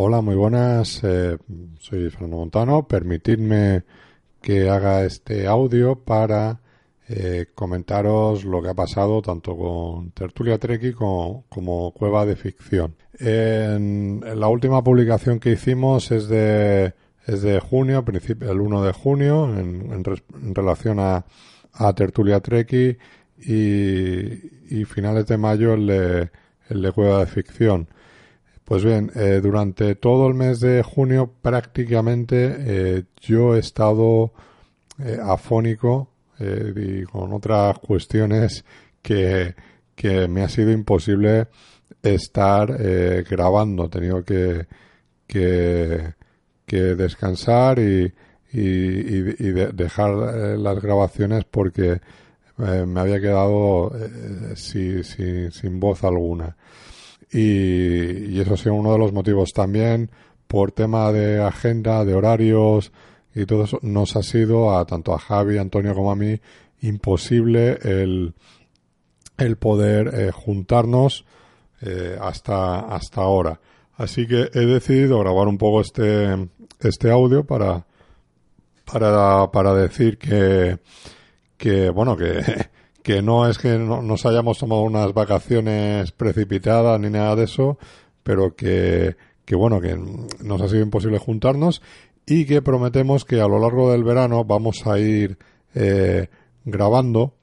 Hola, muy buenas. eh, soy Fernando Montano. Permitidme que haga este audio para eh, comentaros lo que ha pasado tanto con Tertulia Treki como, Cueva de Ficción. En, la última publicación que hicimos es de, es de junio, el 1 de junio, en, relación a, a Tertulia Treki y, y finales de mayo el de, el de Cueva de Ficción. Pues bien, eh, durante todo el mes de junio prácticamente eh, yo he estado eh, afónico y con otras cuestiones que, que me ha sido imposible estar grabando. He tenido que, que, descansar y, y, y- y de- dejar las grabaciones porque me había quedado si- sin voz alguna y, eso ha sido uno de los motivos también por tema de agenda, de horarios y todo eso nos ha sido a tanto a Javi, Antonio como a mí imposible el, el poder eh, juntarnos eh, hasta hasta ahora. Así que he decidido grabar un poco este este audio para para para decir que que bueno que que no es que no, nos hayamos tomado unas vacaciones precipitadas ni nada de eso, pero que, que bueno, que nos ha sido imposible juntarnos y que prometemos que a lo largo del verano vamos a ir eh, grabando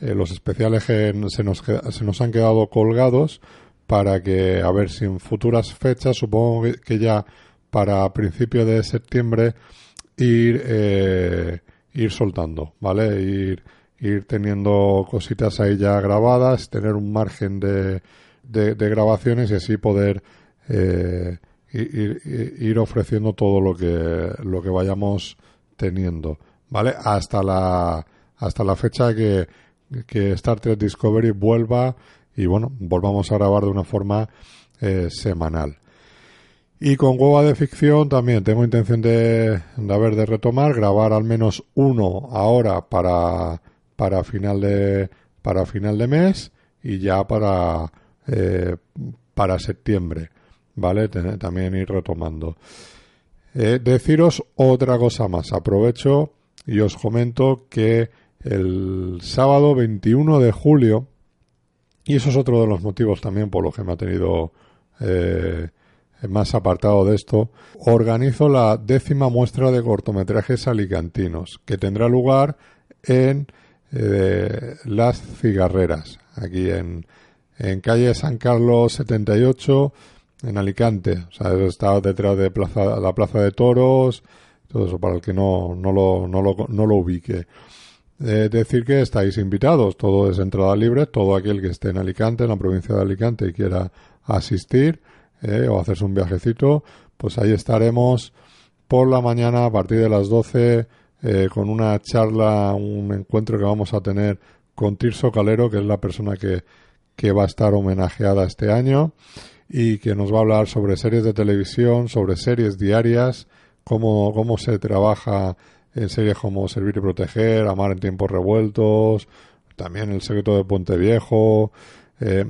eh, los especiales que se nos, se nos han quedado colgados para que, a ver si en futuras fechas, supongo que- que ya para principio de septiembre, ir, eh, ir soltando, ¿vale? Ir, ir teniendo cositas ahí ya grabadas, tener un margen de, de, grabaciones y así poder eh, ir ofreciendo todo lo que, lo que vayamos teniendo, ¿vale? Hasta la, hasta la fecha que, que Star Trek Discovery vuelva y bueno, volvamos a grabar de una forma eh, semanal. Y con Hueva de Ficción también tengo intención de, de haber de retomar, grabar al menos uno ahora para, para final de para final de mes y ya para eh, para septiembre, ¿vale? También ir retomando. Eh, deciros otra cosa más. Aprovecho y os comento que el sábado 21 de julio, y eso es otro de los motivos también por los que me ha tenido eh, más apartado de esto, organizo la décima muestra de cortometrajes alicantinos, que tendrá lugar en eh, Las Cigarreras, aquí en, en calle San Carlos 78, en Alicante. O sea, está detrás de plaza, la Plaza de Toros, todo eso para el que no, no, lo, no, lo, no lo ubique. Eh, decir que estáis invitados, todo es entrada libre, todo aquel que esté en Alicante, en la provincia de Alicante y quiera asistir eh, o hacerse un viajecito, pues ahí estaremos por la mañana a partir de las 12 eh, con una charla, un encuentro que vamos a tener con Tirso Calero, que es la persona que, que va a estar homenajeada este año y que nos va a hablar sobre series de televisión, sobre series diarias, cómo, cómo se trabaja en series como Servir y Proteger, Amar en tiempos revueltos, también El secreto de Puente Viejo, eh,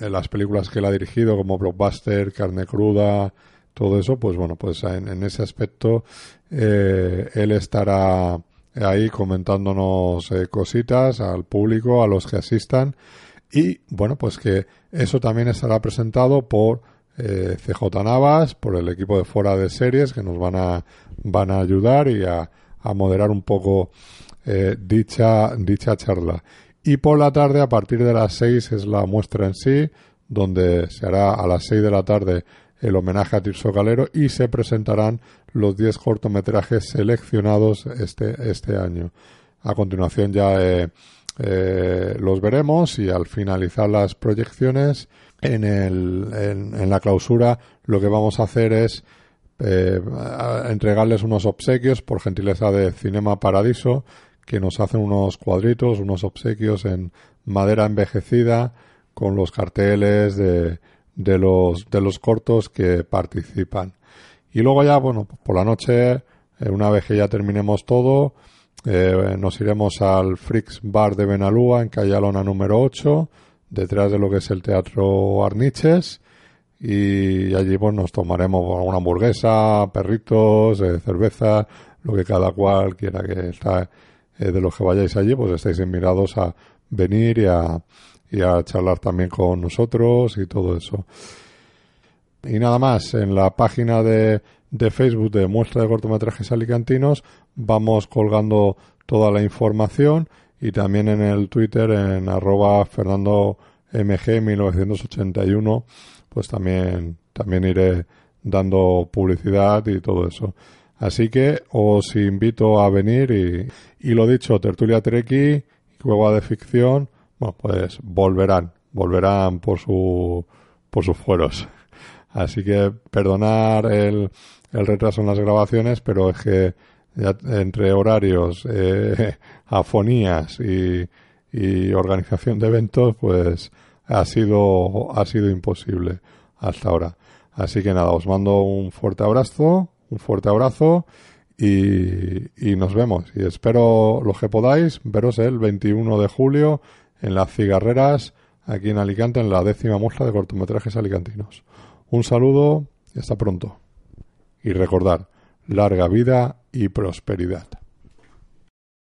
las películas que él ha dirigido como Blockbuster, Carne Cruda, todo eso, pues bueno, pues en, en ese aspecto eh, él estará ahí comentándonos eh, cositas al público, a los que asistan y bueno, pues que eso también estará presentado por eh, CJ Navas, por el equipo de fuera de series que nos van a, van a ayudar y a, a moderar un poco eh, dicha, dicha charla. Y por la tarde, a partir de las 6, es la muestra en sí, donde se hará a las 6 de la tarde el homenaje a Tirso Calero y se presentarán los 10 cortometrajes seleccionados este, este año. A continuación ya eh, eh, los veremos y al finalizar las proyecciones en, el, en, la clausura lo que vamos a hacer es eh, entregarles unos obsequios por gentileza de Cinema Paradiso, que nos hacen unos cuadritos, unos obsequios en madera envejecida con los carteles de, de los, de los cortos que participan. Y luego ya, bueno, por la noche, eh, una vez que ya terminemos todo, eh, nos iremos al Frix Bar de Benalúa en Cayalona número 8, detrás de lo que es el Teatro Arniches. Y allí pues nos tomaremos una hamburguesa, perritos, eh, cerveza, lo que cada cual quiera que está de los que vayáis allí, pues estáis invitados a venir y a, y a charlar también con nosotros y todo eso. Y nada más, en la página de, de Facebook de muestra de cortometrajes alicantinos vamos colgando toda la información y también en el Twitter en arroba Fernando MG 1981 pues también, también iré dando publicidad y todo eso. Así que os invito a venir y, y lo dicho, Tertulia Treki, Cueva de Ficción, pues volverán, volverán por su, por sus fueros. Así que perdonar el, el retraso en las grabaciones, pero es que entre horarios, eh, afonías y, y, organización de eventos, pues ha sido, ha sido imposible hasta ahora. Así que nada, os mando un fuerte abrazo, un fuerte abrazo y, y nos vemos. Y espero los que podáis veros el 21 de julio en las cigarreras aquí en Alicante en la décima muestra de cortometrajes alicantinos. Un saludo y hasta pronto. Y recordar, larga vida y prosperidad.